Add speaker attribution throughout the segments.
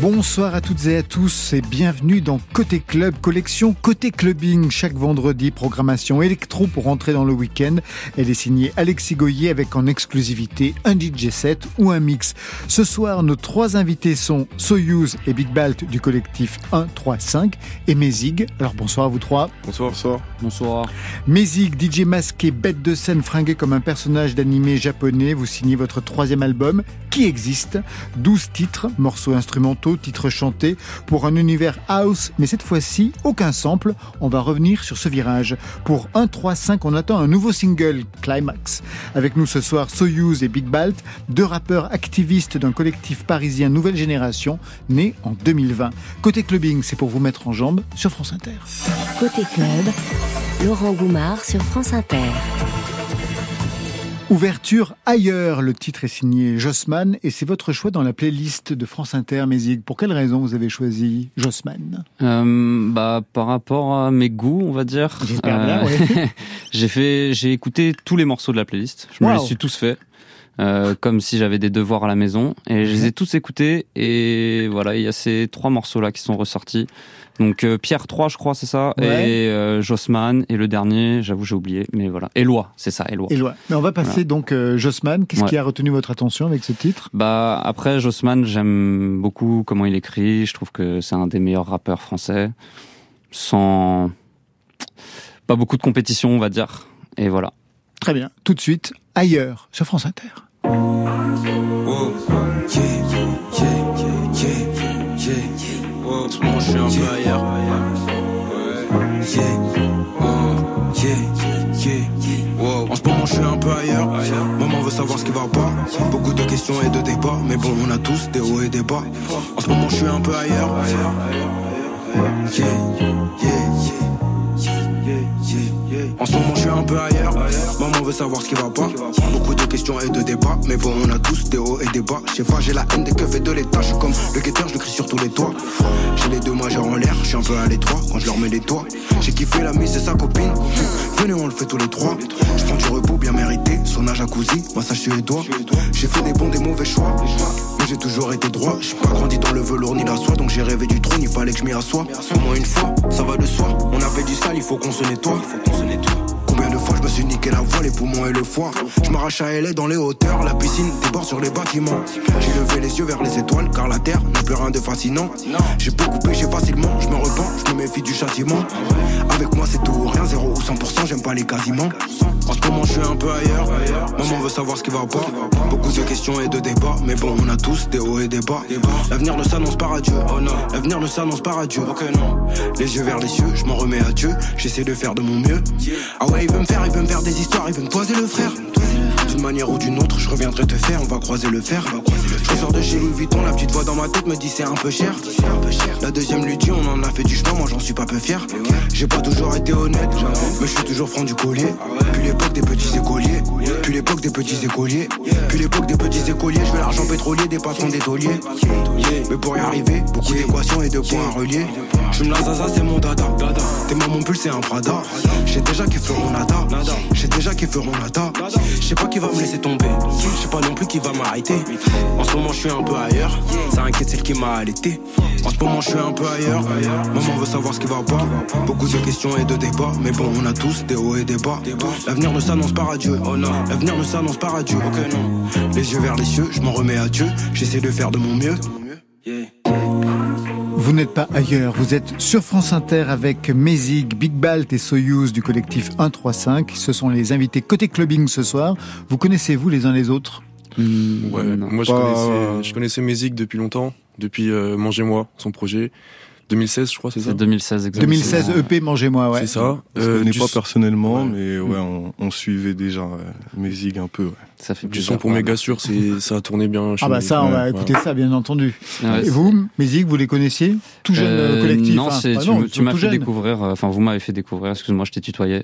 Speaker 1: Bonsoir à toutes et à tous et bienvenue dans Côté Club, collection Côté Clubbing. Chaque vendredi, programmation électro pour entrer dans le week-end. Elle est signée Alexis Goyer avec en exclusivité un DJ set ou un mix. Ce soir, nos trois invités sont Soyuz et Big Balt du collectif 135 et Mézig. Alors bonsoir à vous trois.
Speaker 2: Bonsoir. Bonsoir.
Speaker 3: Bonsoir.
Speaker 1: Mézig, DJ masqué, bête de scène fringué comme un personnage d'animé japonais. Vous signez votre troisième album qui existe? 12 titres, morceaux instrumentaux, titres chantés pour un univers house, mais cette fois-ci, aucun sample. On va revenir sur ce virage. Pour 1, 3, 5, on attend un nouveau single, Climax. Avec nous ce soir, Soyuz et Big Balt, deux rappeurs activistes d'un collectif parisien Nouvelle Génération, né en 2020. Côté clubbing, c'est pour vous mettre en jambe sur France Inter.
Speaker 4: Côté club, Laurent Goumard sur France Inter.
Speaker 1: Ouverture ailleurs, le titre est signé Jossman et c'est votre choix dans la playlist de France Inter Mézig. Pour quelle raison vous avez choisi Jossman
Speaker 3: euh, Bah par rapport à mes goûts, on va dire.
Speaker 1: J'espère bien. Euh,
Speaker 3: j'ai fait, j'ai écouté tous les morceaux de la playlist. Je me les suis tous faits. Euh, comme si j'avais des devoirs à la maison et je les ai tous écoutés et voilà il y a ces trois morceaux là qui sont ressortis donc euh, Pierre 3, je crois, c'est ça, et euh, Jossman, et le dernier, j'avoue, j'ai oublié, mais voilà. Éloi, c'est ça, Éloi.
Speaker 1: Éloi. Mais on va passer donc euh, Jossman. Qu'est-ce qui a retenu votre attention avec ce titre?
Speaker 3: Bah après Jossman, j'aime beaucoup comment il écrit. Je trouve que c'est un des meilleurs rappeurs français, sans pas beaucoup de compétition, on va dire. Et voilà.
Speaker 1: Très bien. Tout de suite, ailleurs sur France Inter.
Speaker 5: En ce moment, je suis un peu ailleurs. Maman veut savoir ce qui va pas. Beaucoup de questions et de débats. Mais bon, on a tous des hauts et des bas. En ce moment, je suis un peu ailleurs. En ce moment, je suis un peu ailleurs. Maman veut savoir ce qui va pas. Beaucoup de questions et de débats. Mais bon, on a tous des hauts et des bas. Je sais pas, j'ai la haine des keufs et de l'état. Je suis comme le guetteur, je le crie sur tous les toits. J'ai les deux majeurs en l'air, je suis un peu à l'étroit quand je leur mets les toits. J'ai kiffé la mise de sa copine. Venez, on le fait tous les trois. Je prends du repos bien mérité. Son âge jacuzzi, massage suédois. J'ai fait des bons, des mauvais choix. J'ai toujours été droit. J'ai pas grandi dans le velours ni la soie. Donc j'ai rêvé du trône, il fallait que je m'y assoie. Au moins une fois, ça va de soi. On a fait du sale, il faut qu'on se nettoie. Combien de fois je me suis niqué la voix, les poumons et le foie Je m'arrache à LA dans les hauteurs, la piscine déborde sur les bâtiments. J'ai levé les yeux vers les étoiles car la terre n'a plus rien de fascinant. J'ai beaucoup péché facilement, je me repens, je me méfie du châtiment. Avec moi c'est tout rien, 0 ou 100%, j'aime pas les quasiment. En ce moment je suis un peu ailleurs, maman veut savoir ce qui va pas. Beaucoup de questions et de débats, mais bon on a tous des hauts et des bas. L'avenir ne s'annonce pas à Dieu, oh l'avenir ne s'annonce pas à Dieu, Les yeux vers les cieux, je m'en remets à Dieu, j'essaie de faire de mon mieux. Ah il veut me faire, il veut me faire des histoires, il veut me poser le frère. D'une manière ou d'une autre, je reviendrai te faire, on va croiser le fer. Je sors de chez Louis Vuitton, la petite voix dans ma tête me dit c'est un peu cher. La deuxième lui dit on en a fait du chemin, moi j'en suis pas peu fier. J'ai pas toujours été honnête, mais je suis toujours franc du collier. Puis l'époque des petits écoliers, puis l'époque des petits écoliers, puis l'époque des petits écoliers, je veux l'argent pétrolier des patrons des tauliers. Mais pour y arriver, beaucoup d'équations et de points à relier. C'est mon dada. T'es mon pull, c'est un Prada. J'ai déjà qui feront nada. J'ai déjà qui feront nada. Je sais pas qui va me laisser tomber. Je sais pas non plus qui va m'arrêter. En ce moment, je suis un peu ailleurs. Ça inquiète celle qui m'a allaité. En ce moment, je suis un peu ailleurs. Maman veut savoir ce qui va pas. Beaucoup de questions et de débats. Mais bon, on a tous des hauts et des bas. L'avenir ne s'annonce pas à Dieu. Oh non, l'avenir ne s'annonce pas à Dieu. Ok, non. Les yeux vers les cieux, je m'en remets à Dieu. J'essaie de faire de mon mieux.
Speaker 1: Vous n'êtes pas ailleurs, vous êtes sur France Inter avec Mézig, Big Balt et Soyuz du collectif 135. Ce sont les invités côté clubbing ce soir. Vous connaissez-vous les uns les autres
Speaker 2: mmh, Ouais, moi je connaissais, je connaissais Mézig depuis longtemps, depuis euh, Mangez-moi, son projet. 2016, je crois, c'est ça
Speaker 3: 2016, exactement.
Speaker 1: 2016, EP Mangez-moi, ouais.
Speaker 2: C'est ça.
Speaker 6: Euh, je pas personnellement, mais ouais, on, on, suivait déjà euh, un peu. Ouais.
Speaker 3: Ça fait
Speaker 2: du son pour méga sûr, c'est ça a tourné bien.
Speaker 1: ah bah ça, on va écouter ça, bien entendu. Et vous, Mézig, vous les connaissiez Tout jeune euh, collectif
Speaker 3: Non, tu, m'as fait découvrir. Enfin, vous m'avez fait découvrir. Excuse-moi, je t'ai tutoyé.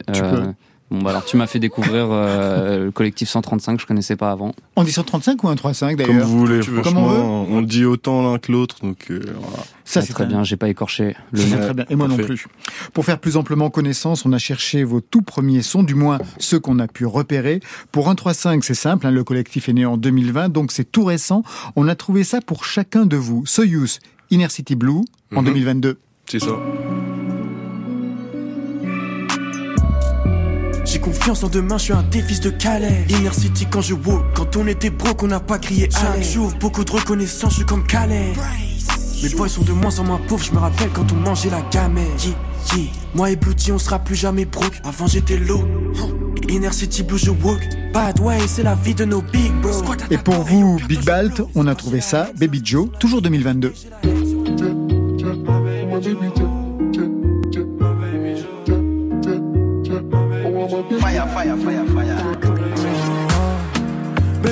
Speaker 3: Bon, bah alors tu m'as fait découvrir euh, le collectif 135, je connaissais pas avant.
Speaker 1: On dit 135 ou 135 d'ailleurs
Speaker 6: Comme vous voulez, Comme on, veut. on le dit autant l'un que l'autre, donc euh, voilà.
Speaker 3: Ça, c'est très bien, j'ai pas écorché le
Speaker 1: nom. Très bien, et moi non plus. Pour faire plus amplement connaissance, on a cherché vos tout premiers sons, du moins ceux qu'on a pu repérer. Pour 135, c'est simple, hein, le collectif est né en 2020, donc c'est tout récent. On a trouvé ça pour chacun de vous. Soyuz, Inner City Blue, en 2022. Mhm.
Speaker 2: C'est ça.
Speaker 5: Confiance en demain, je suis un défi de Calais. Inner City quand je walk, quand on était broke, on n'a pas crié Chaque jour, beaucoup de reconnaissance, je suis comme Calais. Mes boys sont de moins en moins pauvres, je me rappelle quand on mangeait la gamelle. Moi et Bluety, on sera plus jamais broke. Avant j'étais low. Inner City Blue, je walk. Bad way, c'est la vie de nos big bros.
Speaker 1: Et pour vous, Big Balt, on a trouvé ça, Baby Joe, toujours 2022.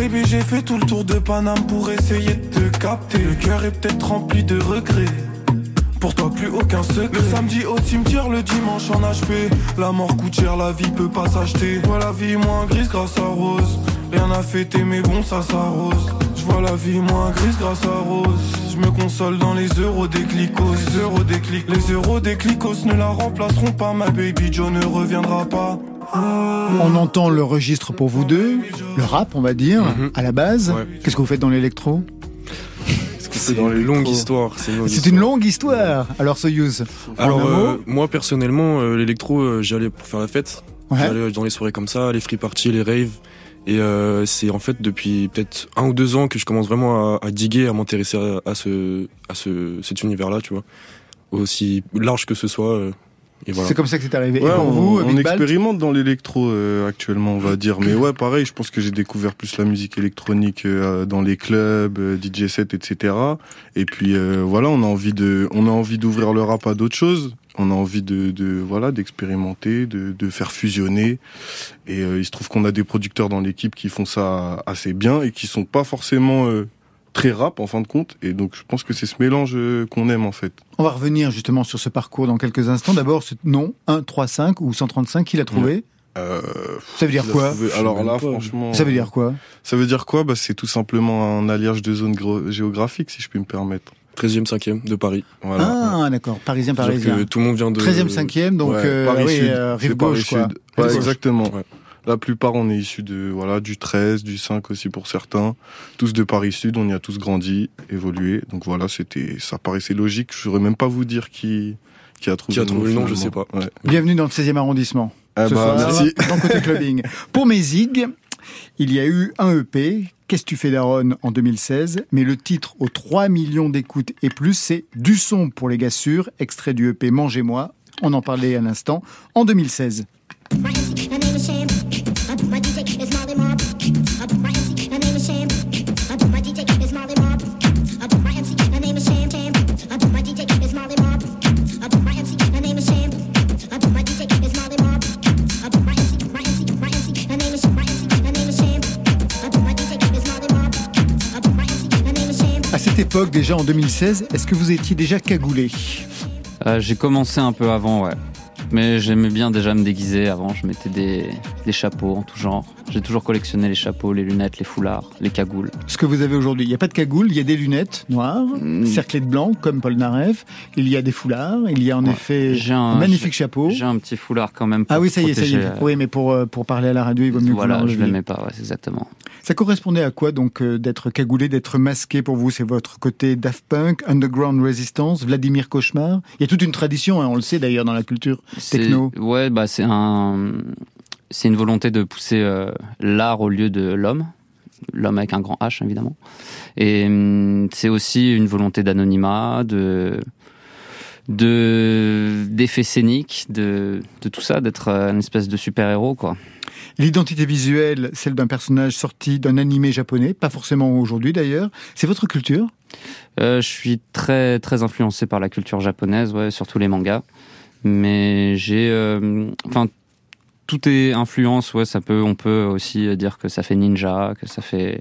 Speaker 5: Baby, j'ai fait tout le tour de Paname pour essayer de te capter. Le cœur est peut-être rempli de regrets. Pour toi, plus aucun secret. Le samedi au cimetière, le dimanche en HP. La mort coûte cher, la vie peut pas s'acheter. Vois la vie moins grise grâce à Rose. Rien à fêter, mais bon, ça s'arrose. Je vois la vie moins grise grâce à Rose. Je me console dans les euros des clicos. Les euros des clicos, les euros des clicos ne la remplaceront pas. Ma baby Joe ne reviendra pas.
Speaker 1: On entend le registre pour vous deux, le rap, on va dire, mhm. à la base. Qu'est-ce que vous faites dans l'électro
Speaker 2: c'est une longue histoire?
Speaker 1: C'est une, longue histoire. Alors Soyuz.
Speaker 2: Alors euh, moi personnellement, euh, l'électro, euh, j'allais pour faire la fête. J'allais dans les soirées comme ça, les free parties, les raves. Et c'est en fait depuis peut-être un ou deux ans que je commence vraiment à, diguer, à m'intéresser à, ce, à ce, cet univers-là, tu vois. Aussi large que ce soit.
Speaker 1: C'est comme ça que c'est arrivé.
Speaker 6: Ouais, on, vous, on expérimente dans l'électro euh, actuellement, on va dire. Mais ouais, pareil, je pense que j'ai découvert plus la musique électronique euh, dans les clubs, euh, DJ set, etc. Et puis voilà, on a envie de, on a envie d'ouvrir le rap à d'autres choses. On a envie de, de voilà, d'expérimenter, de, de faire fusionner. Et il se trouve qu'on a des producteurs dans l'équipe qui font ça assez bien et qui sont pas forcément très rap en fin de compte. Et donc je pense que c'est ce mélange euh, qu'on aime en fait.
Speaker 1: On va revenir justement sur ce parcours dans quelques instants. D'abord, ce nom 135 ou 135, qui l'a trouvé
Speaker 6: euh,
Speaker 1: ça veut dire quoi
Speaker 6: Alors là, franchement.
Speaker 1: Ça veut dire quoi
Speaker 6: Ça veut dire quoi bah, C'est tout simplement un alliage de zones géographiques, si je puis me permettre.
Speaker 2: 13e, 5e de Paris.
Speaker 1: Ah, d'accord. Parisien, parisien.
Speaker 2: tout le monde vient de.
Speaker 1: 13e, 5e, donc euh, Paris oui, euh, rive gauche, quoi.
Speaker 6: Ouais, exactement. La plupart, on est issus de voilà du 13, du 5 aussi pour certains. Tous de Paris Sud, on y a tous grandi, évolué. Donc voilà, c'était, ça paraissait logique. Je saurais même pas vous dire qui qui a trouvé,
Speaker 2: qui a trouvé le nom, je sais pas.
Speaker 1: Bienvenue dans le 16e arrondissement.
Speaker 6: Ah bah, merci.
Speaker 1: Dans côté clubbing. pour mes zig, il y a eu un EP, Qu'est-ce que tu fais Daron en 2016, mais le titre aux 3 millions d'écoutes et plus, c'est Du son pour les gars sûrs, extrait du EP Mangez-moi. On en parlait à l'instant, en 2016. Cette époque, déjà en 2016, est-ce que vous étiez déjà cagoulé?
Speaker 3: Euh, J'ai commencé un peu avant, ouais. Mais j'aimais bien déjà me déguiser avant. Je mettais des, des chapeaux en tout genre. J'ai toujours collectionné les chapeaux, les lunettes, les foulards, les cagoules.
Speaker 1: Ce que vous avez aujourd'hui, il n'y a pas de cagoule, il y a des lunettes noires, mm. cerclées de blanc, comme Paul Naref. Il y a des foulards, il y a en effet un, magnifique chapeau.
Speaker 3: J'ai un petit foulard quand même.
Speaker 1: ah oui, ça y est, ça y est. Oui, mais pour, euh, pour parler à la radio, il vaut mieux
Speaker 3: voilà,
Speaker 1: que
Speaker 3: je ne l'aimais pas, ouais, exactement.
Speaker 1: Ça correspondait à quoi donc euh, d'être cagoulé, d'être masqué pour vous? C'est votre côté Daft Punk, Underground Resistance, Vladimir Cauchemar? Il y a toute une tradition, hein, on le sait d'ailleurs dans la culture techno.
Speaker 3: Ouais, bah c'est un c'est une volonté de pousser euh, l'art au lieu de l'homme, l'homme avec un grand H évidemment. Et hum, c'est aussi une volonté d'anonymat, de de d'effets scéniques, de, de tout ça, d'être euh, une espèce de super-héros quoi.
Speaker 1: L'identité visuelle, celle d'un personnage sorti d'un animé japonais, pas forcément aujourd'hui d'ailleurs. C'est votre culture?
Speaker 3: Euh, Je suis très très influencé par la culture japonaise, ouais, surtout les mangas. Mais j'ai, enfin, tout est influence, ouais, ça peut, on peut aussi dire que ça fait ninja, que ça fait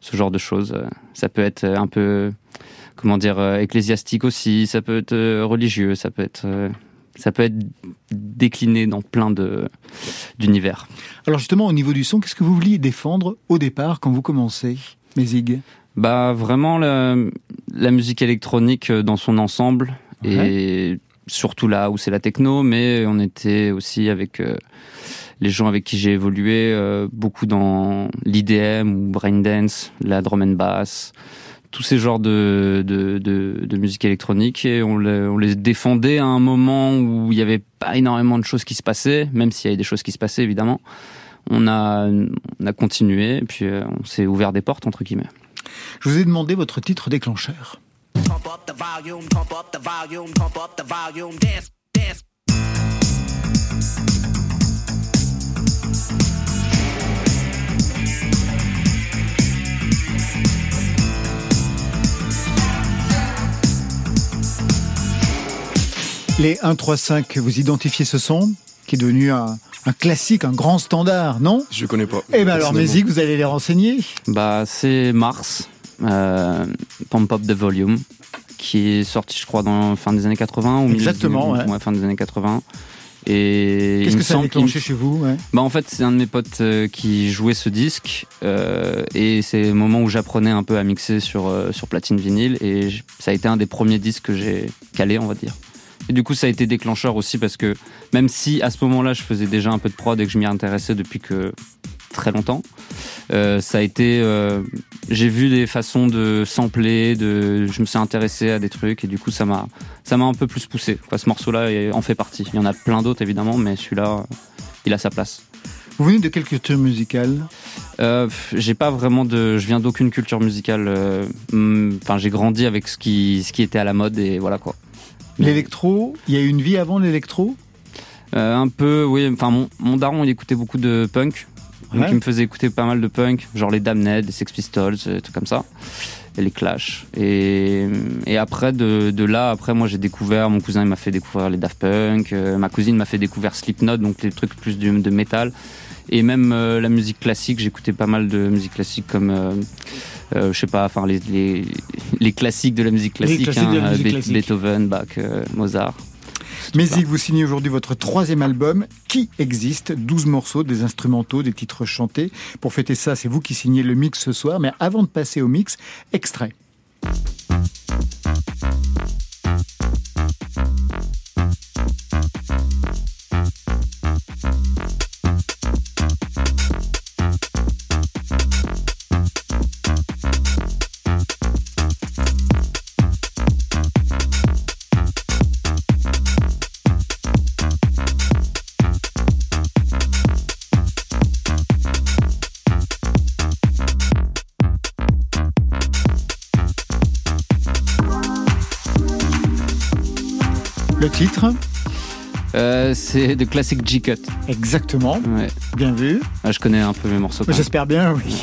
Speaker 3: ce genre de choses. Ça peut être un peu, comment dire, ecclésiastique aussi, ça peut être religieux, ça peut être, ça peut être décliné dans plein d'univers.
Speaker 1: Alors justement, au niveau du son, qu'est-ce que vous vouliez défendre au départ quand vous commencez, Mézig?
Speaker 3: Bah vraiment la, la, musique électronique euh, dans son ensemble et surtout là où c'est la techno, mais on était aussi avec euh, les gens avec qui j'ai évolué euh, beaucoup dans l'IDM ou braindance, la drum and bass, tous ces genres de, musique électronique et on les, défendait à un moment où il n'y avait pas énormément de choses qui se passaient, même s'il y avait des choses qui se passaient évidemment. On a, on a continué et puis euh, on s'est ouvert des portes entre guillemets.
Speaker 1: Je vous ai demandé votre titre déclencheur. Les 1, 3, 5, vous identifiez ce son qui est devenu un, classique, un grand standard, non?
Speaker 2: Je connais pas.
Speaker 1: Eh ben alors, Mézic, vous allez les renseigner.
Speaker 3: Bah, c'est Mars, euh, Pump Up the Volume, qui est sorti, je crois, dans fin des années 80 ou
Speaker 1: Exactement,
Speaker 3: ouais. fin des années 80. Et
Speaker 1: qu'est-ce que ça a déclenché chez vous
Speaker 3: Bah en fait c'est un de mes potes euh, qui jouait ce disque euh, et c'est le moment où j'apprenais un peu à mixer sur euh, sur platine vinyle et ça a été un des premiers disques que j'ai calé on va dire. Et du coup, ça a été déclencheur aussi parce que même si à ce moment-là, je faisais déjà un peu de prod et que je m'y intéressais depuis que très longtemps, euh, ça a été. Euh, j'ai vu des façons de sampler, de, je me suis intéressé à des trucs et du coup, ça m'a, ça m'a un peu plus poussé. Quoi, ce morceau-là en fait partie. Il y en a plein d'autres évidemment, mais celui-là, il a sa place.
Speaker 1: Vous venez de quelle culture musicale?
Speaker 3: Euh, J'ai pas vraiment de, je viens d'aucune culture musicale. Euh, hmm, enfin, j'ai grandi avec ce qui, ce qui était à la mode et voilà quoi.
Speaker 1: L'électro, il y a eu une vie avant l'électro?
Speaker 3: Euh, Un peu, oui. Enfin, mon, mon, daron, il écoutait beaucoup de punk. Donc, il me faisait écouter pas mal de punk, genre les Damned, les Sex Pistols, des trucs comme ça. Et les Clash. Et, et après, de, de, là, après, moi, j'ai découvert, mon cousin, il m'a fait découvrir les Daft Punk, euh, ma cousine m'a fait découvrir Slipknot, donc les trucs plus de, de métal. Et même euh, la musique classique, j'écoutais pas mal de musique classique comme euh, je sais pas, enfin les, les, les, classiques de la musique classique, hein, Beethoven, Bach, euh, Mozart.
Speaker 1: Mézic, vous signez aujourd'hui votre troisième album qui existe, 12 morceaux, des instrumentaux, des titres chantés. Pour fêter ça, c'est vous qui signez le mix ce soir. Mais avant de passer au mix, extrait.
Speaker 3: C'est de classique G-Cut.
Speaker 1: Exactement. Bien vu.
Speaker 3: Ah, je connais un peu mes morceaux.
Speaker 1: J'espère bien, oui.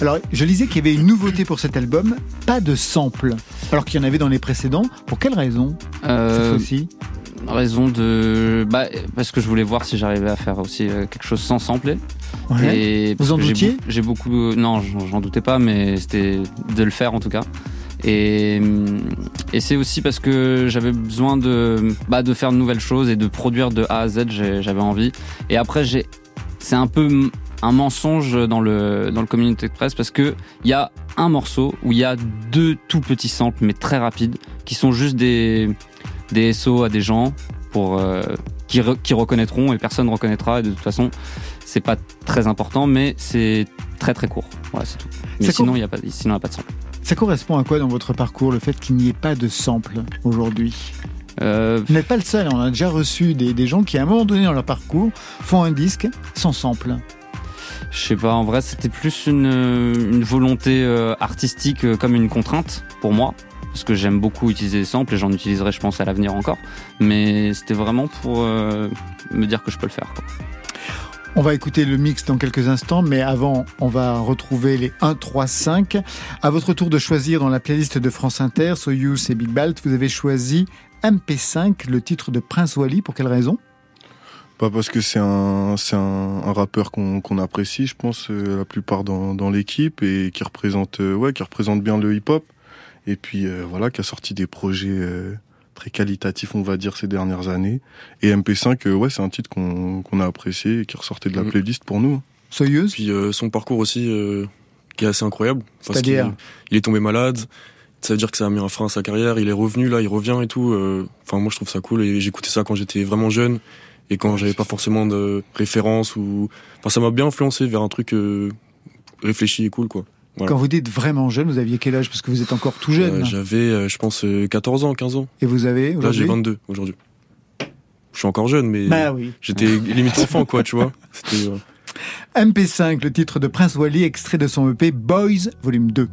Speaker 1: Alors, je lisais qu'il y avait une nouveauté pour cet album, pas de sample, alors qu'il y en avait dans les précédents. Pour quelle raison euh, cette
Speaker 3: Raison de, bah, parce que je voulais voir si j'arrivais à faire aussi euh, quelque chose sans sampler.
Speaker 1: Vous en doutiez?
Speaker 3: J'ai beaucoup, non, j'en doutais pas, mais c'était de le faire en tout cas. Et, et c'est aussi parce que j'avais besoin de, bah, de faire de nouvelles choses et de produire de A à Z, j'avais envie. Et après, j'ai, c'est un peu un mensonge dans le, dans le Community Express parce que il y a un morceau où il y a deux tout petits samples, mais très rapides, qui sont juste des, des SO à des gens pour, euh, qui, qui reconnaîtront et personne ne reconnaîtra. Et de toute façon, c'est pas très important, mais c'est très très court. Voilà, c'est tout. Mais sinon, il n'y a pas, sinon, il n'y a pas de sample.
Speaker 1: Ça correspond à quoi dans votre parcours, le fait qu'il n'y ait pas de sample aujourd'hui? Euh... Vous n'êtes pas le seul, on a déjà reçu des, gens qui, à un moment donné dans leur parcours, font un disque sans sample.
Speaker 3: Je sais pas, en vrai, c'était plus une, volonté euh, artistique euh, comme une contrainte pour moi. Parce que j'aime beaucoup utiliser des samples et j'en utiliserai, je pense, à l'avenir encore. Mais c'était vraiment pour euh, me dire que je peux le faire.
Speaker 1: On va écouter le mix dans quelques instants, mais avant, on va retrouver les 1, 3, 5. À votre tour de choisir dans la playlist de France Inter, Soyuz et Big Balt, vous avez choisi MP5, le titre de Prince Wally. Pour quelle raison?
Speaker 6: Pas parce que c'est un, c'est un, rappeur qu'on, apprécie, je pense, euh, la plupart dans, dans l'équipe et qui représente, euh, ouais, qui représente bien le hip-hop. Et puis, euh, voilà, qui a sorti des projets très qualitatif, on va dire, ces dernières années. Et MP5, ouais, c'est un titre qu'on a apprécié et qui ressortait de la mm. playlist pour nous.
Speaker 1: Soyeuse?
Speaker 2: Puis son parcours aussi, qui est assez incroyable.
Speaker 1: C'est-à-dire?
Speaker 2: il, est tombé malade. Ça veut dire que ça a mis un frein à sa carrière. Il est revenu là, il revient et tout. Enfin, moi, je trouve ça cool. Et j'écoutais ça quand j'étais vraiment jeune et quand j'avais pas forcément de référence ou. Enfin, ça m'a bien influencé vers un truc réfléchi et cool, quoi.
Speaker 1: Quand vous dites vraiment jeune, vous aviez quel âge? Parce que vous êtes encore tout jeune.
Speaker 2: Euh, j'avais, euh, je pense, 14 euh, ans, 15 ans.
Speaker 1: Et vous avez
Speaker 2: Là, j'ai 22 aujourd'hui. Je suis encore jeune, mais bah j'étais limite enfant, quoi, tu vois.
Speaker 1: MP5, le titre de Prince Wally, extrait de son EP Boys, volume 2.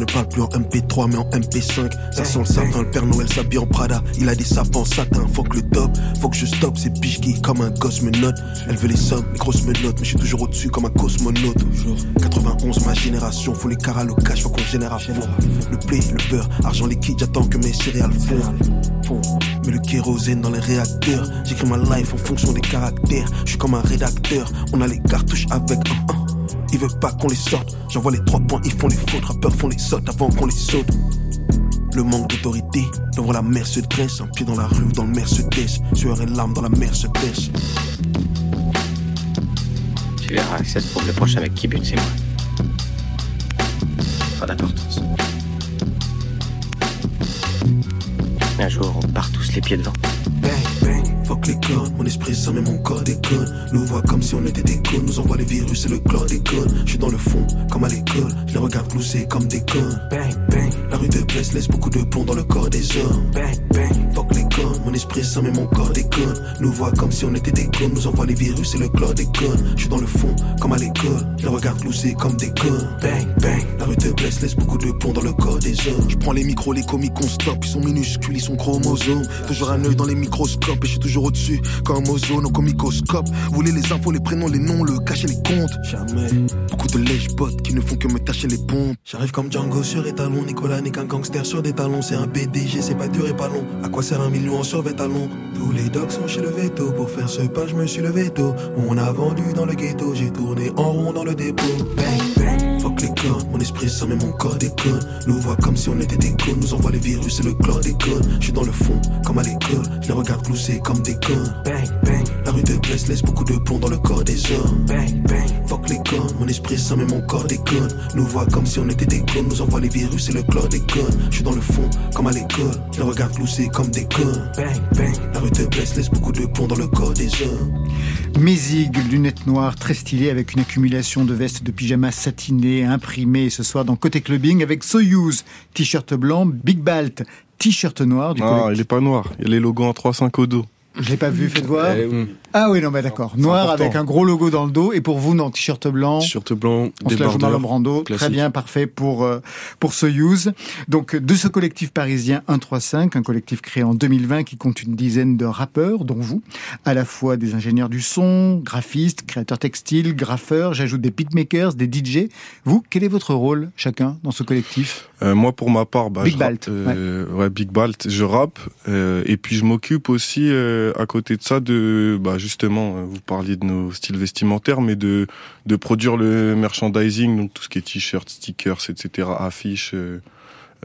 Speaker 7: Ne parle plus en MP3 mais en MP5. Ça sent le sapin, le Père Noël s'habille en Prada. Il a des sapins en satin, faut que le top, faut que je stoppe. Ces biches qui, comme un gosse, me note. Elle veut les sommes, les grosses menottes, mais je suis toujours au-dessus comme un cosmonaute. 91, ma génération, faut les caras, le cash, faut qu'on génère à fond. Le blé, le beurre, argent liquide, j'attends que mes céréales fondent. Mais le kérosène dans les réacteurs, j'écris ma life en fonction des caractères. Je suis comme un rédacteur, on a les cartouches avec un 1. Ils veulent pas qu'on les sorte. J'envoie les trois points, ils font les fautes. Rappeurs font les sautes avant qu'on les saute. Le manque d'autorité, devant la mer se dresse. Un pied dans la rue, dans le Mercedes. Sueur et larmes dans la mer se baisse.
Speaker 8: Tu verras se trouve le prochain avec qui but, c'est moi. Pas d'importance. Un jour, on part tous les pieds devant.
Speaker 7: Bang, bang fuck les. Mon esprit ça met mon corps déconne. Nous voit comme si on était des connes. Nous envoie les virus et le chlordécone. Je suis dans le fond, comme à l'école. Je les regarde glousser comme des connes. Bang, bang. La rue de Blesse laisse beaucoup de plomb dans le corps des hommes. Bang, bang. Fuck les connes. Mon esprit ça met mon corps déconne. Nous voit comme si on était des connes. Nous envoie les virus et le chlordécone. Je suis dans le fond, comme à l'école. Je les regarde glousser comme des connes. Bang, bang. La rue de Blesse laisse beaucoup de plomb dans le corps des hommes. Je prends les micros, les comiques, on stop. Ils sont minuscules, ils sont chromosomes. Toujours un œil dans les microscopes et je suis toujours au-dessus, comme ozone ou comme microscope. Voulez les infos, les prénoms, les noms, le cacher, les comptes. Jamais. Beaucoup de lèche-bottes qui ne font que me tâcher les pompes. J'arrive comme Django sur étalon, Nicolas n'est qu'un gangster sur des talons. C'est un BDG, c'est pas dur et pas long. À quoi sert un million en survêt à Tous les dogs sont chez le veto. Pour faire ce pas, je me suis levé tôt. On a vendu dans le ghetto, j'ai tourné en rond dans le dépôt. Bang, bang. Fuck les codes, mon esprit ça mais mon corps déconne. Nous voit comme si on était des cons, nous envoie les virus et le chlordécone. Je suis dans le fond, comme à l'école, je les regarde glousser comme des connes. Bang, bang, la rue de Blesse laisse beaucoup de plomb dans le corps des hommes. Bang, bang, fuck les connes, mon esprit ça mais mon corps déconne. Nous voit comme si on était des cons, nous envoie les virus et le chlordécone. Je suis dans le fond, comme à l'école, je les regarde glousser comme des connes. Bang, bang, la rue de Blesse laisse beaucoup de plomb dans le corps des hommes.
Speaker 1: Mézig, lunettes noires très stylées avec une accumulation de vestes de pyjama satinées imprimées ce soir dans Côté Clubbing avec Soyuz, t-shirt blanc, Big Balt, t-shirt noir du
Speaker 6: Ah, il est pas noir, il y a les logos en 3-5 au dos.
Speaker 1: Je l'ai pas vu, faites voir. Eh ah oui, non, mais d'accord. Noir avec un gros logo dans le dos. Et pour vous, non, t-shirt blanc.
Speaker 2: T-shirt blanc,
Speaker 1: on se Rando. Très bien, parfait pour, euh, pour Soyuz. Donc, de ce collectif parisien 135, un collectif créé en 2020 qui compte une dizaine de rappeurs, dont vous. À la fois des ingénieurs du son, graphistes, créateurs textiles, graffeurs. J'ajoute des beatmakers, des DJ. Vous, quel est votre rôle, chacun, dans ce collectif?
Speaker 6: Euh, moi, pour ma part, bah,
Speaker 1: Big Balt.
Speaker 6: Euh, ouais. Big Balt. Je rappe, euh, et puis je m'occupe aussi, euh, à côté de ça, de, bah, justement, euh, vous parliez de nos styles vestimentaires, mais de, de produire le merchandising, donc tout ce qui est t-shirts, stickers, etc., affiches, euh,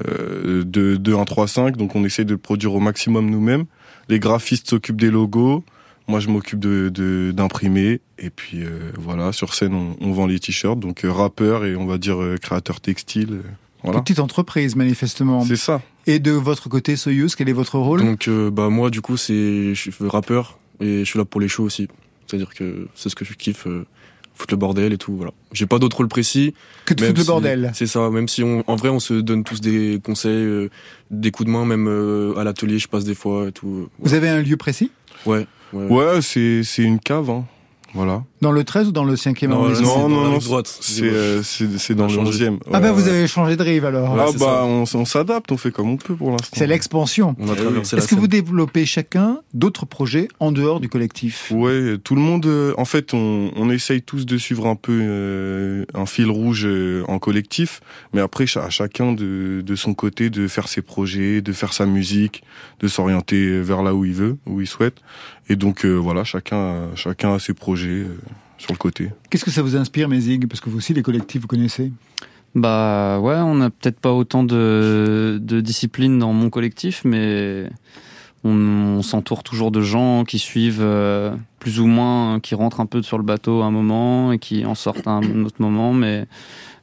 Speaker 6: euh de, de 1, 3, 5. Donc on essaie de le produire au maximum nous-mêmes. Les graphistes s'occupent des logos. Moi, je m'occupe de d'imprimer et puis euh, voilà. Sur scène, on, on vend les t-shirts. Donc euh, rappeur et on va dire créateur textile. Voilà.
Speaker 1: Petite entreprise, manifestement.
Speaker 6: C'est ça.
Speaker 1: Et de votre côté, Soyuz, quel est votre rôle?
Speaker 2: Donc, bah moi, du coup, c'est je suis rappeur et je suis là pour les shows aussi. C'est-à-dire que c'est ce que je kiffe, euh, foutre le bordel et tout. Voilà. J'ai pas d'autre rôle précis.
Speaker 1: Que de foutre le bordel.
Speaker 2: C'est ça. Même si on, en vrai, on se donne tous des conseils, euh, des coups de main, même euh, à l'atelier, je passe des fois et tout.
Speaker 1: Vous avez un lieu précis?
Speaker 2: Ouais.
Speaker 6: Ouais, ouais c'est c'est une cave. Hein. Voilà.
Speaker 1: Dans le 13 ou dans le 5e
Speaker 2: arrondissement Non, non, non,
Speaker 6: droite. C'est c'est dans le 11e.
Speaker 1: Ah bah vous avez changé de rive alors.
Speaker 6: Ah bah on, on s'adapte, on fait comme on peut pour l'instant.
Speaker 1: C'est l'expansion. Est-ce que vous développez chacun d'autres projets en dehors du collectif?
Speaker 6: Ouais, tout le monde. Euh, en fait, on, on essaye tous de suivre un peu euh, un fil rouge euh, en collectif, mais après à chacun de, de son côté de faire ses projets, de faire sa musique, de s'orienter vers là où il veut, où il souhaite. Et donc voilà, chacun, chacun a ses projets sur le côté.
Speaker 1: Qu'est-ce que ça vous inspire, Mézig Parce que vous aussi, les collectifs, vous connaissez
Speaker 3: Bah ouais, on n'a peut-être pas autant de, de discipline dans mon collectif, mais on, s'entoure toujours de gens qui suivent euh, plus ou moins, qui rentrent un peu sur le bateau à un moment et qui en sortent à un autre moment, mais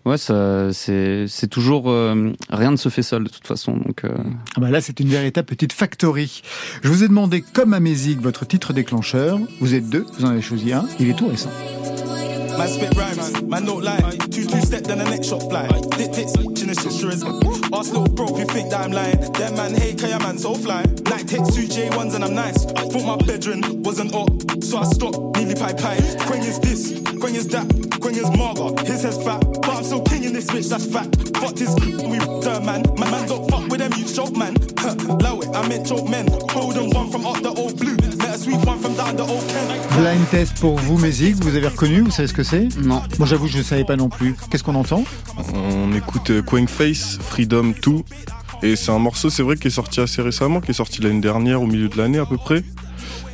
Speaker 3: ouais, ça, c'est, c'est toujours euh, rien ne se fait seul de toute façon. Donc euh.
Speaker 1: ah bah là, c'est une véritable petite factory. Je vous ai demandé, comme à Mézic, votre titre déclencheur. Vous êtes deux, vous en avez choisi un. Il est tout récent. Man spit rhymes, man don't lie. Two two step, then the next shot fly. Dick tits, in the sister is. Ask little bro if you think that I'm lying. Them man hate, cause man so fly. Night takes two J1s and I'm nice. I thought my bedroom wasn't up, so I stopped, nearly pie pie. Quang is this, Quang is that, Marga. His head's fat, but I'm still king in this bitch, that's fact. Fucked his we turn man. My man don't fuck with them, you choke man. Low it, I meant choke men. Golden one from up the old blue. Let a sweet one from down the old Ken. Blind test pour vous, Mézic, vous avez reconnu, vous savez ce que c'est?
Speaker 3: Non.
Speaker 1: Moi j'avoue, je ne savais pas non plus. Qu'est-ce qu'on entend?
Speaker 6: On écoute euh, Quang Face, Freedom 2. Et c'est un morceau, c'est vrai, qui est sorti assez récemment, qui est sorti l'année dernière, au milieu de l'année à peu près.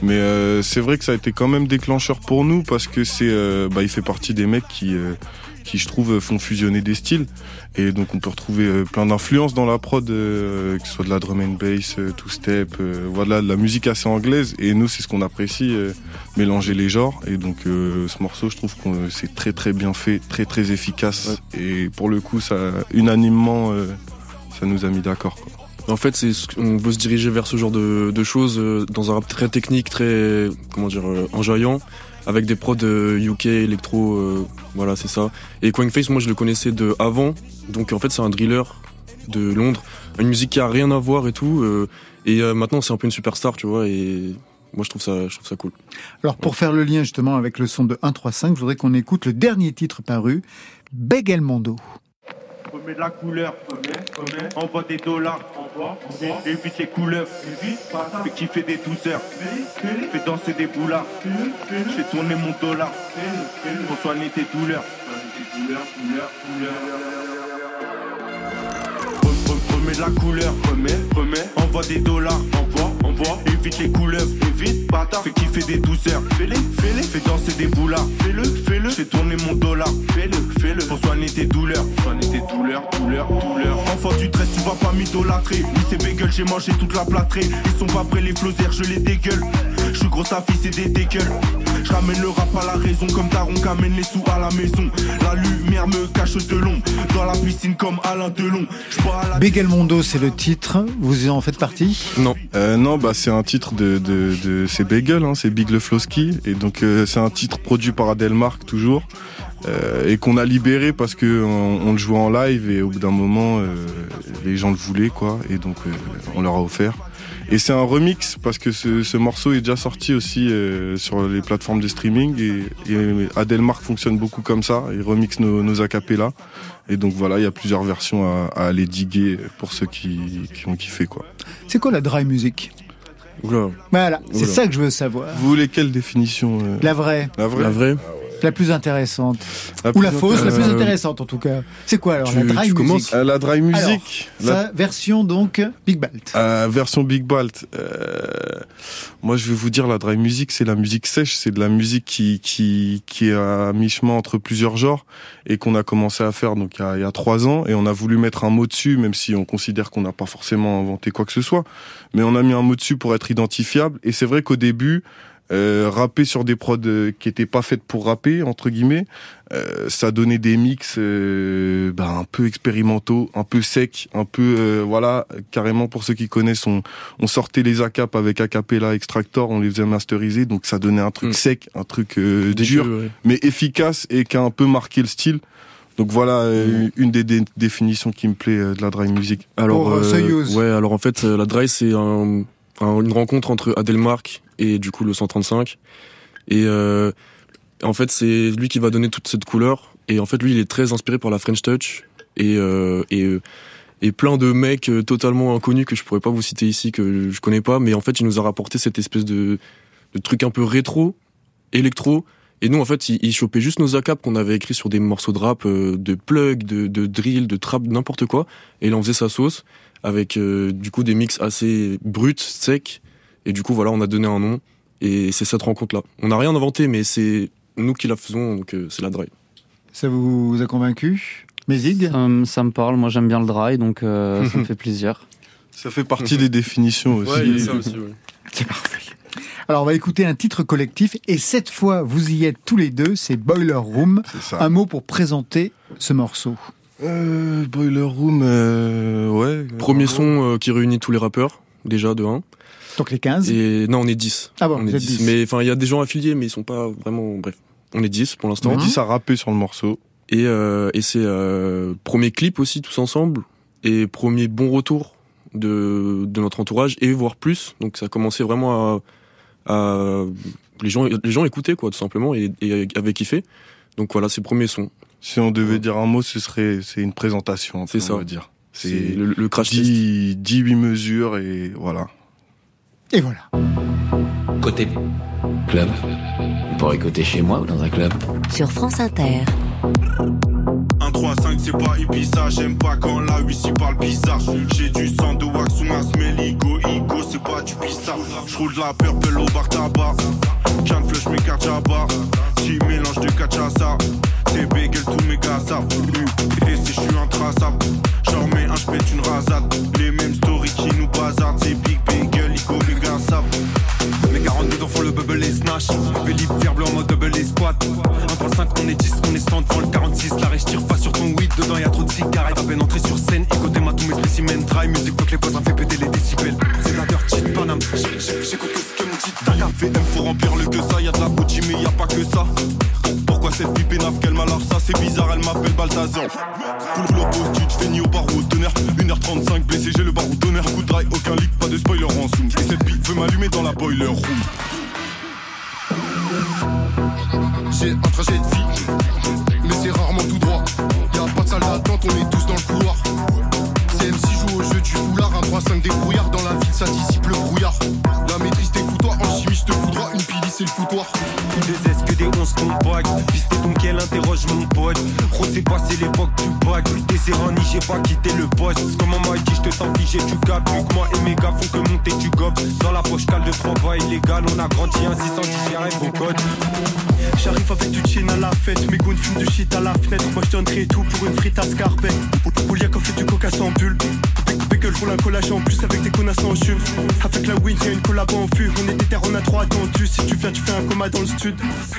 Speaker 6: Mais euh, c'est vrai que ça a été quand même déclencheur pour nous parce que c'est, euh, bah, il fait partie des mecs qui, qui je trouve font fusionner des styles. Et donc on peut retrouver euh, plein d'influences dans la prod, euh, que ce soit de la drum and bass, euh, two step, voilà, de la musique assez anglaise. Et nous c'est ce qu'on apprécie, mélanger les genres. Et donc ce morceau, je trouve que c'est très très bien fait, très très efficace. Et pour le coup, ça unanimement, ça nous a mis d'accord.
Speaker 2: En fait, on veut se diriger vers ce genre de, choses dans un rap très technique, très comment dire enjoyant avec des prods UK électro, euh, voilà c'est ça. Et Face, moi je le connaissais de avant, donc en fait c'est un driller de Londres, une musique qui a rien à voir et tout, euh, et euh, maintenant c'est un peu une superstar, tu vois, et moi je trouve ça, je trouve ça cool.
Speaker 1: Alors pour faire le lien justement avec le son de 135, je voudrais qu'on écoute le dernier titre paru, Begelmondo.
Speaker 9: Remets de la couleur, remets, envoie des dollars, envoie, évite les couleurs, fais kiffer des douceurs, fais danser des boulards, fais tourner mon dollar, pour soigner tes douleurs. Remets de la couleur, remets, remets, envoie des dollars, envoie, envoie, évite les couleurs, évite, bâtard, fais kiffer des douceurs, fais-les, fais-les, fais danser des boulards, fais-le, fais-le, fais tourner mon dollar, fais-le, fais-le, pour soigner tes douleurs, soigner tes douleurs, douleurs, douleurs. Enfant du 13, tu vas pas m'idolâtrer, oui c'est bagel, j'ai mangé toute la plâtrée, ils sont pas prêts les flosaires, je les dégueule, je suis gros fille c'est des dégueules. Je ramène le rap à la raison comme Taron amène les sous à la maison. La lumière me cache de long dans la piscine comme Alain Delon.
Speaker 1: Begelmondo, c'est le titre. Vous en faites partie
Speaker 6: Non. Euh, non, bah c'est un titre de, de, de c'est Bagel, hein, c'est Big Le Flosky, et donc euh, c'est un titre produit par Adelmark toujours. Euh, et qu'on a libéré parce que on, le jouait en live et au bout d'un moment les gens le voulaient quoi et donc on leur a offert et c'est un remix parce que ce, ce, morceau est déjà sorti aussi euh, sur les plateformes de streaming et, et Adelmark fonctionne beaucoup comme ça. Il remixe nos, nos acapellas. Et donc voilà, il y a plusieurs versions à, à aller diguer pour ceux qui, qui ont kiffé quoi.
Speaker 1: C'est quoi la dry music Voilà, c'est ça que je veux savoir.
Speaker 6: Vous voulez quelle définition euh?
Speaker 1: La vraie.
Speaker 6: La vraie.
Speaker 2: La vraie.
Speaker 1: La plus intéressante. Ou la fausse, la plus intéressante en tout cas. C'est quoi alors la dry music
Speaker 6: La dry music.
Speaker 1: la... version donc Big Balt.
Speaker 6: Euh, version Big Balt. Euh, moi je vais vous dire la dry music, c'est la musique sèche, c'est de la musique qui qui qui est à mi-chemin entre plusieurs genres et qu'on a commencé à faire donc il y, a, il y a trois ans et on a voulu mettre un mot dessus, même si on considère qu'on n'a pas forcément inventé quoi que ce soit, mais on a mis un mot dessus pour être identifiable. Et c'est vrai qu'au début euh, rapper sur des prods euh, qui étaient pas faites pour rapper entre guillemets euh, ça donnait des mix euh, ben, un peu expérimentaux un peu secs un peu euh, voilà carrément pour ceux qui connaissent on, on sortait les acap avec acapella extractor on les faisait masteriser donc ça donnait un truc mm. sec un truc dur mais efficace et qui a un peu marqué le style donc voilà mm. une des, définitions qui me plaît de la dry music.
Speaker 2: Alors ouais, alors en fait la dry c'est un, une rencontre entre Adelmark et du coup le 135. Et euh, en fait, c'est lui qui va donner toute cette couleur. Et en fait, lui, il est très inspiré par la French Touch et euh, et euh, et plein de mecs euh, totalement inconnus que je pourrais pas vous citer ici que je connais pas. Mais en fait, il nous a rapporté cette espèce de truc un peu rétro, électro. Et nous, en fait, il, chopait juste nos acapes qu'on avait écrits sur des morceaux de rap, de plug, de, de drill, de trap, n'importe quoi. Et il en faisait sa sauce avec du coup des mix assez bruts, secs et du coup, voilà, on a donné un nom Et c'est cette rencontre-là. On n'a rien inventé, mais c'est nous qui la faisons, donc euh, c'est la dry.
Speaker 1: Ça vous a convaincu? Mézig?
Speaker 3: Ça, me parle, moi j'aime bien le dry, donc ça me fait plaisir.
Speaker 6: Ça fait partie des définitions aussi.
Speaker 2: Ouais, ça aussi,
Speaker 1: C'est parfait. Alors on va écouter un titre collectif et cette fois vous y êtes tous les deux, c'est Boiler Room. Un mot pour présenter ce morceau.
Speaker 6: Euh, Boiler Room, euh, ouais.
Speaker 2: Premier son euh, qui réunit tous les rappeurs, déjà de 1.
Speaker 1: Donc les 15
Speaker 2: Et non, on est 10.
Speaker 1: Ah bon,
Speaker 2: on est 10. Mais enfin, il y a des gens affiliés, mais ils sont pas vraiment. Bref, on est 10 pour l'instant.
Speaker 6: On est 10 à rapper sur le morceau.
Speaker 2: Et, euh, et c'est euh, premier clip aussi, tous ensemble. Et premier bon retour de, de notre entourage, et voire plus. Donc ça a commencé vraiment à. à les, gens, les gens écoutaient, quoi, tout simplement, et, et avaient kiffé. Donc voilà, c'est le premier son.
Speaker 6: Si on devait dire un mot, ce serait c'est une présentation.
Speaker 2: C'est ça.
Speaker 6: On va dire.
Speaker 2: C'est le, le, crash
Speaker 6: 10, 18 mesures et voilà.
Speaker 1: Et voilà.
Speaker 10: Côté club. Pour écouter chez moi ou dans un club.
Speaker 4: Sur France Inter.
Speaker 9: 1, 3, 5, c'est pas Ibiza. J'aime pas quand la Wissi parle bizarre. J'ai du sang de wax ou ma smelligo. Igo, c'est pas du bizarre. J'roule de la purple au bar tabac. J'en flush mes cartes Petit mélange de cachaça. C'est bizarre, elle m'appelle Balthazar. Pour le post, tu fais ni au barreau d'honneur. 1h35, blessé, j'ai le barreau d'honneur. Coup dry, aucun leak, pas de spoiler en zoom. Et cette pipe veut m'allumer dans la boiler room.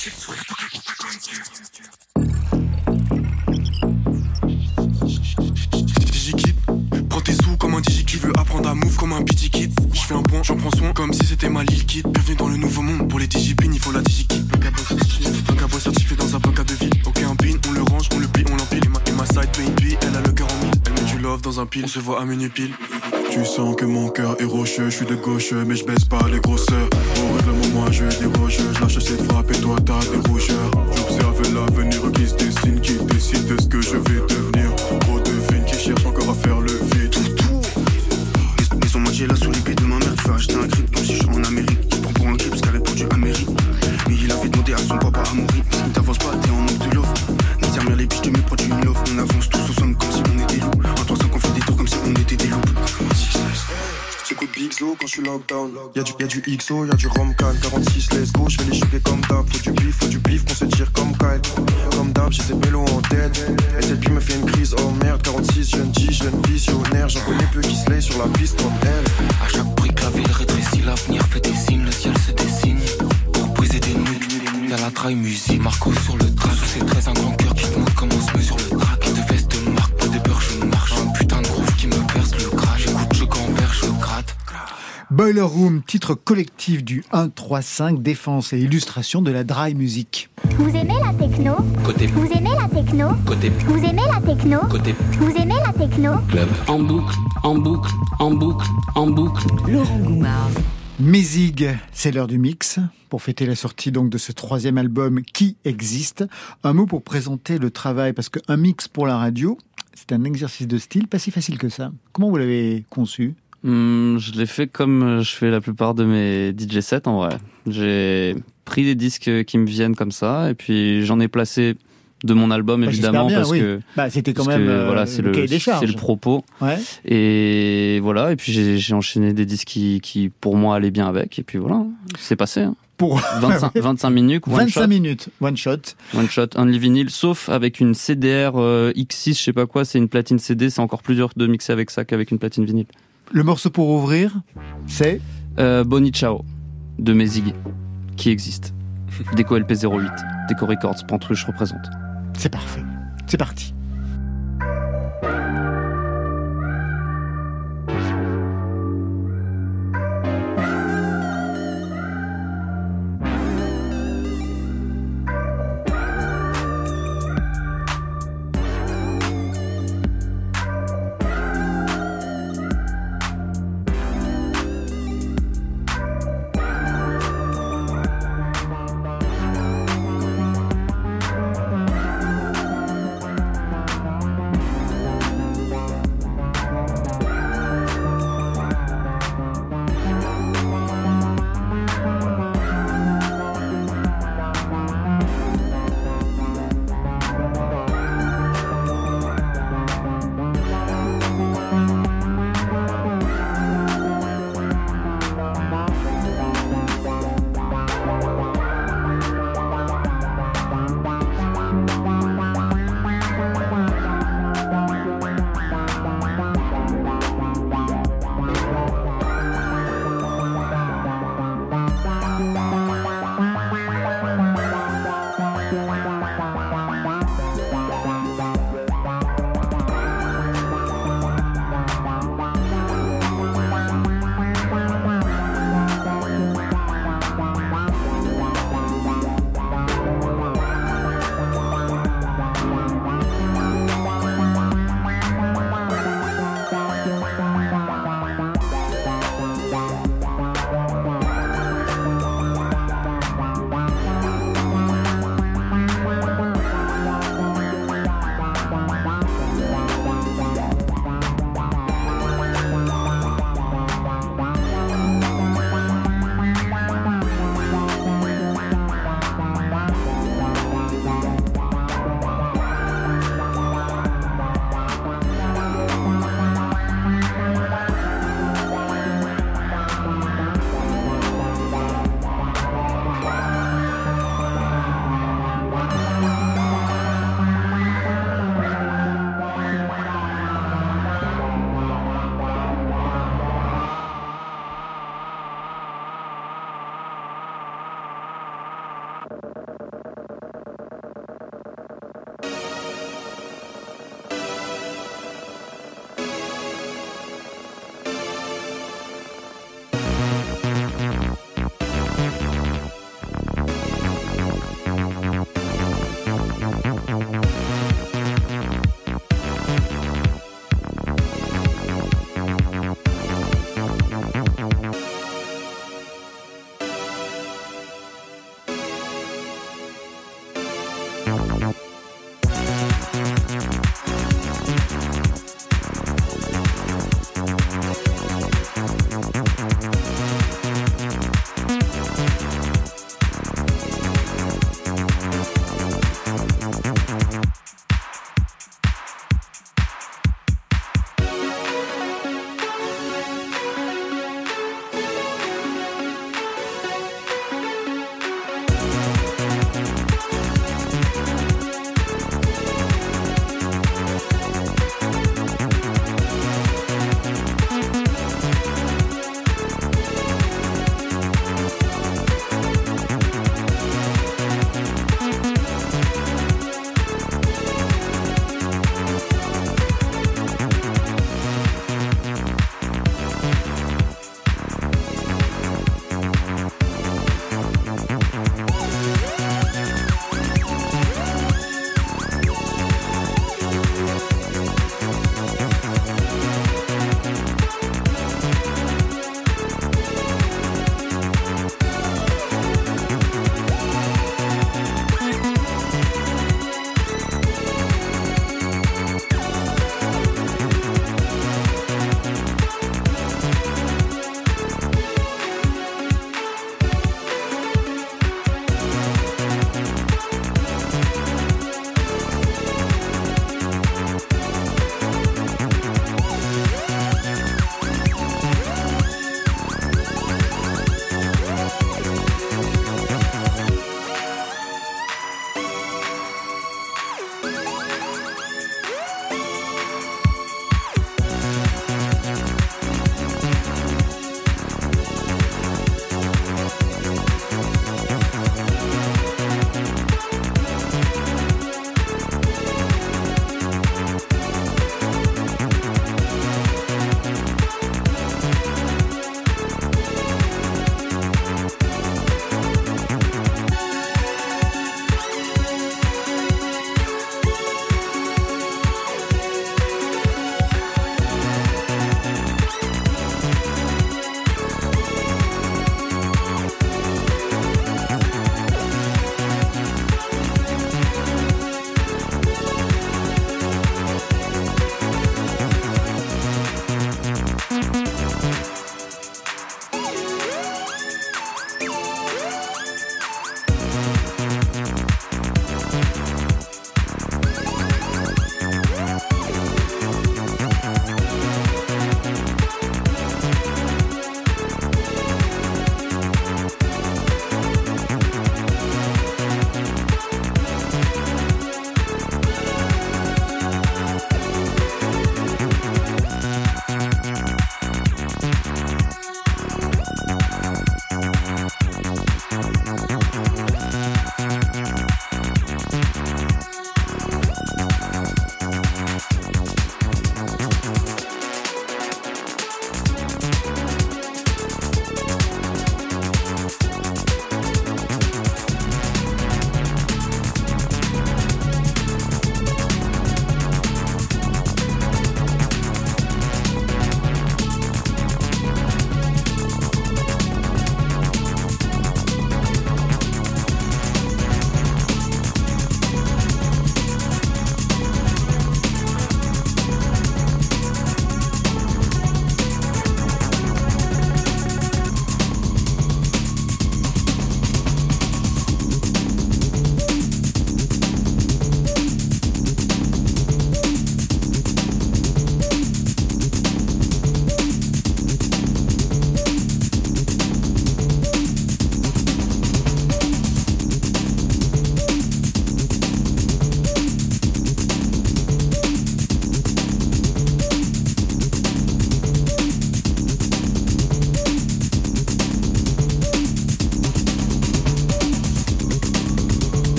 Speaker 2: Digikid, prends tes sous comme un digi qui veut apprendre à move comme un BG kid. Je fais un point, j'en prends soin comme si c'était ma Lil Kid. Bienvenue dans le nouveau monde, pour les digipines, il faut la digikid. Un cabo certifié dans un banca de ville. Ok, un pin, on le range, on le plie, on l'empile. Et ma, et ma side baby, elle a le cœur en mille. Elle met du love dans un pile, on se voit à menu pile.
Speaker 11: Tu sens que mon cœur est rocheux, je suis de gauche, mais je baisse pas les grosseurs. Au règlement, moi je déroge, je lâche cette frappe et toi t'as des rougeurs. Je
Speaker 12: suis.
Speaker 9: Y'a du, du XO, y'a du Romcan. 46, let's go, j'vais les choquer comme d'hab. Faut du bif, faut du bif, qu'on se tire comme Kyle. Comme d'hab, j'ai cette mélo en tête. Et cette pile me fait une crise, oh merde. 46, jeune G, jeune visionnaire. J'en connais peu qui se sur la piste comme elle.
Speaker 13: À chaque brique, la ville rétrécit, l'avenir fait des signes, le ciel se dessine. Pour briser des nuques, y'a la traille musique. Marco sur le sous ses traits, un grand
Speaker 1: Boiler Room, titre collectif du 1-3-5, défense et illustration de la dry music.
Speaker 14: Vous aimez la techno
Speaker 10: Côté.
Speaker 14: Vous aimez la techno
Speaker 10: Côté.
Speaker 14: Vous aimez la techno
Speaker 10: Côté.
Speaker 14: Vous aimez la techno
Speaker 10: Club.
Speaker 3: En boucle, en boucle, en boucle, en boucle.
Speaker 4: Laurent Goumard.
Speaker 1: Mézig, c'est l'heure du mix. Pour fêter la sortie donc de ce troisième album qui existe, un mot pour présenter le travail, parce qu'un mix pour la radio, c'est un exercice de style pas si facile que ça. Comment vous l'avez conçu?
Speaker 3: Hum, je l'ai fait comme je fais la plupart de mes DJ sets en vrai. J'ai pris des disques qui me viennent comme ça et puis j'en ai placé de mon album,
Speaker 1: Bah,
Speaker 3: évidemment,
Speaker 1: bien,
Speaker 3: parce
Speaker 1: oui.
Speaker 3: que
Speaker 1: Bah, c'était quand même,
Speaker 3: que,
Speaker 1: euh,
Speaker 3: voilà, c'est
Speaker 1: le
Speaker 3: c'est le propos.
Speaker 1: Ouais.
Speaker 3: Et voilà, et puis j'ai enchaîné des disques qui, qui, pour moi, allaient bien avec, et puis voilà, c'est passé. hein.
Speaker 1: Pour
Speaker 3: 25, 25 minutes, one
Speaker 1: 25
Speaker 3: shot.
Speaker 1: minutes, one shot.
Speaker 3: One shot, only vinyle, sauf avec une CDR euh, X6, je sais pas quoi, c'est une platine CD, c'est encore plus dur de mixer avec ça qu'avec une platine vinyle.
Speaker 1: Le morceau pour ouvrir, c'est
Speaker 3: euh, Bonnie Ciao de Mézig, qui existe. Déco LP08, Déco Records, Pantruche représente.
Speaker 1: C'est parfait. C'est parti.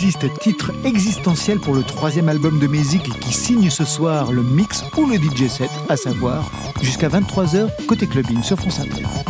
Speaker 1: Existe titre existentiel pour le troisième album de et qui signe ce soir le mix ou le DJ set, à savoir jusqu'à 23h côté clubbing sur France Inter.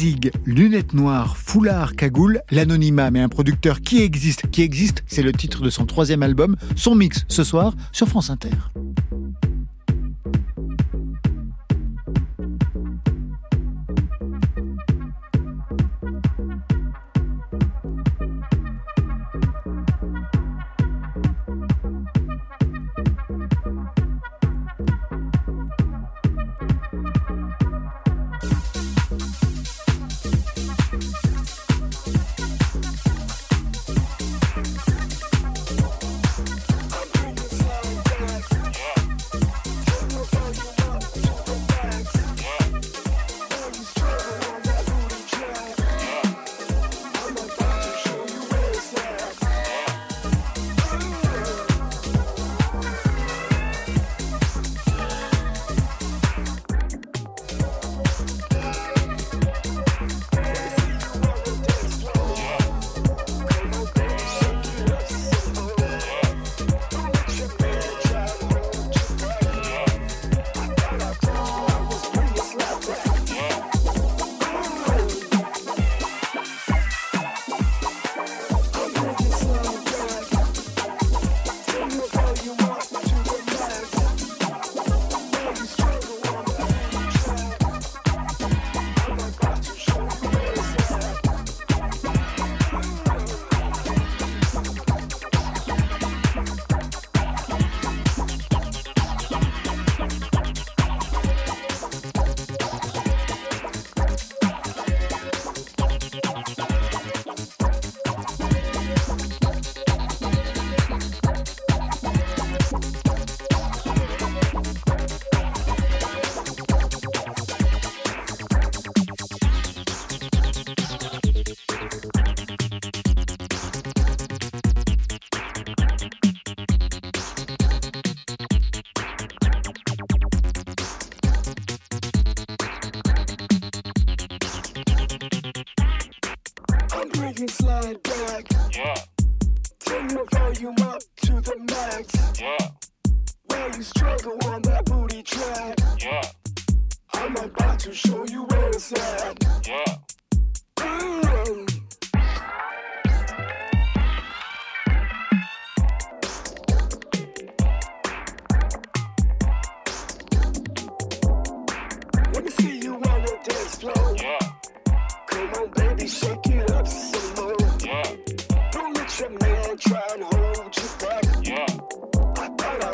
Speaker 1: Mézig, lunettes noires, foulard, cagoule, l'anonymat, mais un producteur qui existe, qui existe, c'est le titre de son troisième album, son mix ce soir sur France Inter.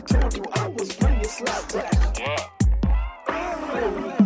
Speaker 15: Thought I told you I was bringing slap back. Yeah.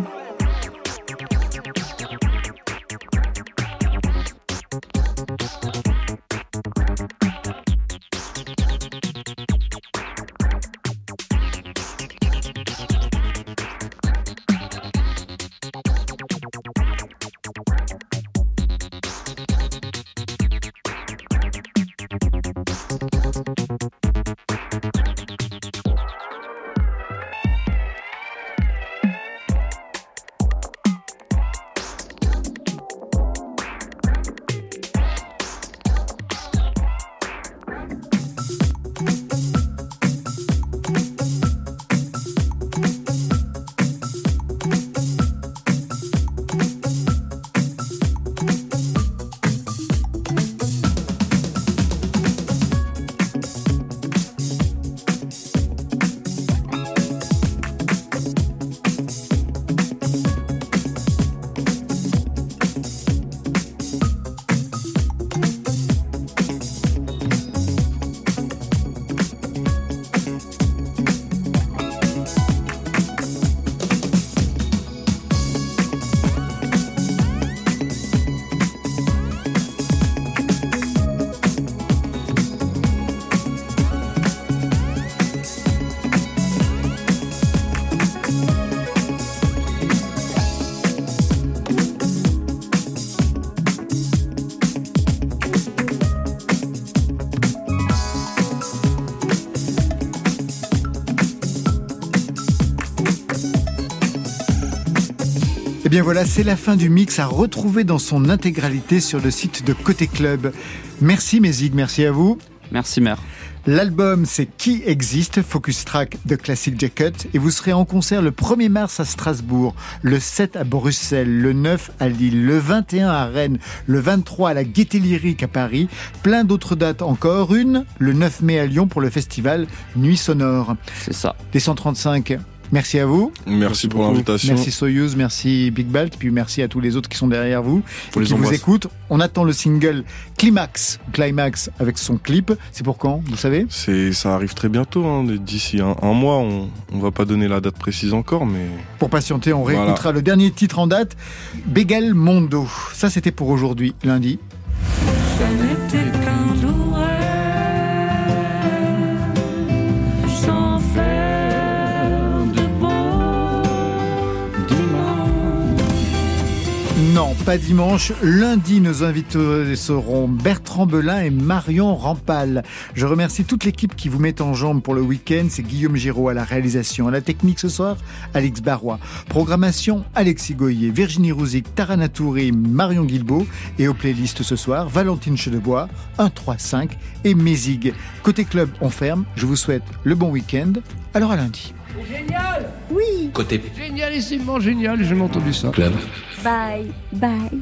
Speaker 1: Bien voilà, c'est la fin du mix à retrouver dans son intégralité sur le site de Côté Club. Merci Mézig, merci à vous.
Speaker 3: Merci Mère.
Speaker 1: L'album, c'est Qui existe, Focus Track de Classic Jacket, et vous serez en concert le 1er mars à Strasbourg, le 7 à Bruxelles, le 9 à Lille, le 21 à Rennes, le 23 à la Gaîté Lyrique à Paris, plein d'autres dates encore, une le 9 mai à Lyon pour le festival Nuit Sonore.
Speaker 3: C'est ça.
Speaker 1: Les 135 Merci à vous.
Speaker 6: Merci, pour l'invitation.
Speaker 1: Merci Soyuz, merci Big Balt, puis merci à tous les autres qui sont derrière vous, pour qui vous écoutent. On attend le single Climax, Climax avec son clip. C'est pour quand, vous savez
Speaker 6: C'est, ça arrive très bientôt, hein, d'ici un, mois. On, on va pas donner la date précise encore, mais
Speaker 1: pour patienter, on réécoutera le dernier titre en date, Bégal Mondo. Ça, c'était pour aujourd'hui, lundi. Pas dimanche. Lundi, nos invités seront Bertrand Belin et Marion Rampal. Je remercie toute l'équipe qui vous met en jambe pour le week-end. C'est Guillaume Giraud à la réalisation. À la technique ce soir, Alex Barrois. Programmation, Alexis Goyer, Virginie Rouzic, Tarana Touré, Marion Guilbeault. Et aux playlists ce soir, Valentine Chedebois, 1, 3, 5 et Mézig. Côté club, on ferme. Je vous souhaite le bon week-end. Alors à lundi.
Speaker 15: Génial
Speaker 16: Oui
Speaker 10: Côté
Speaker 15: Génialissimement génial, j'ai entendu ça.
Speaker 10: Club.
Speaker 16: Bye. Bye.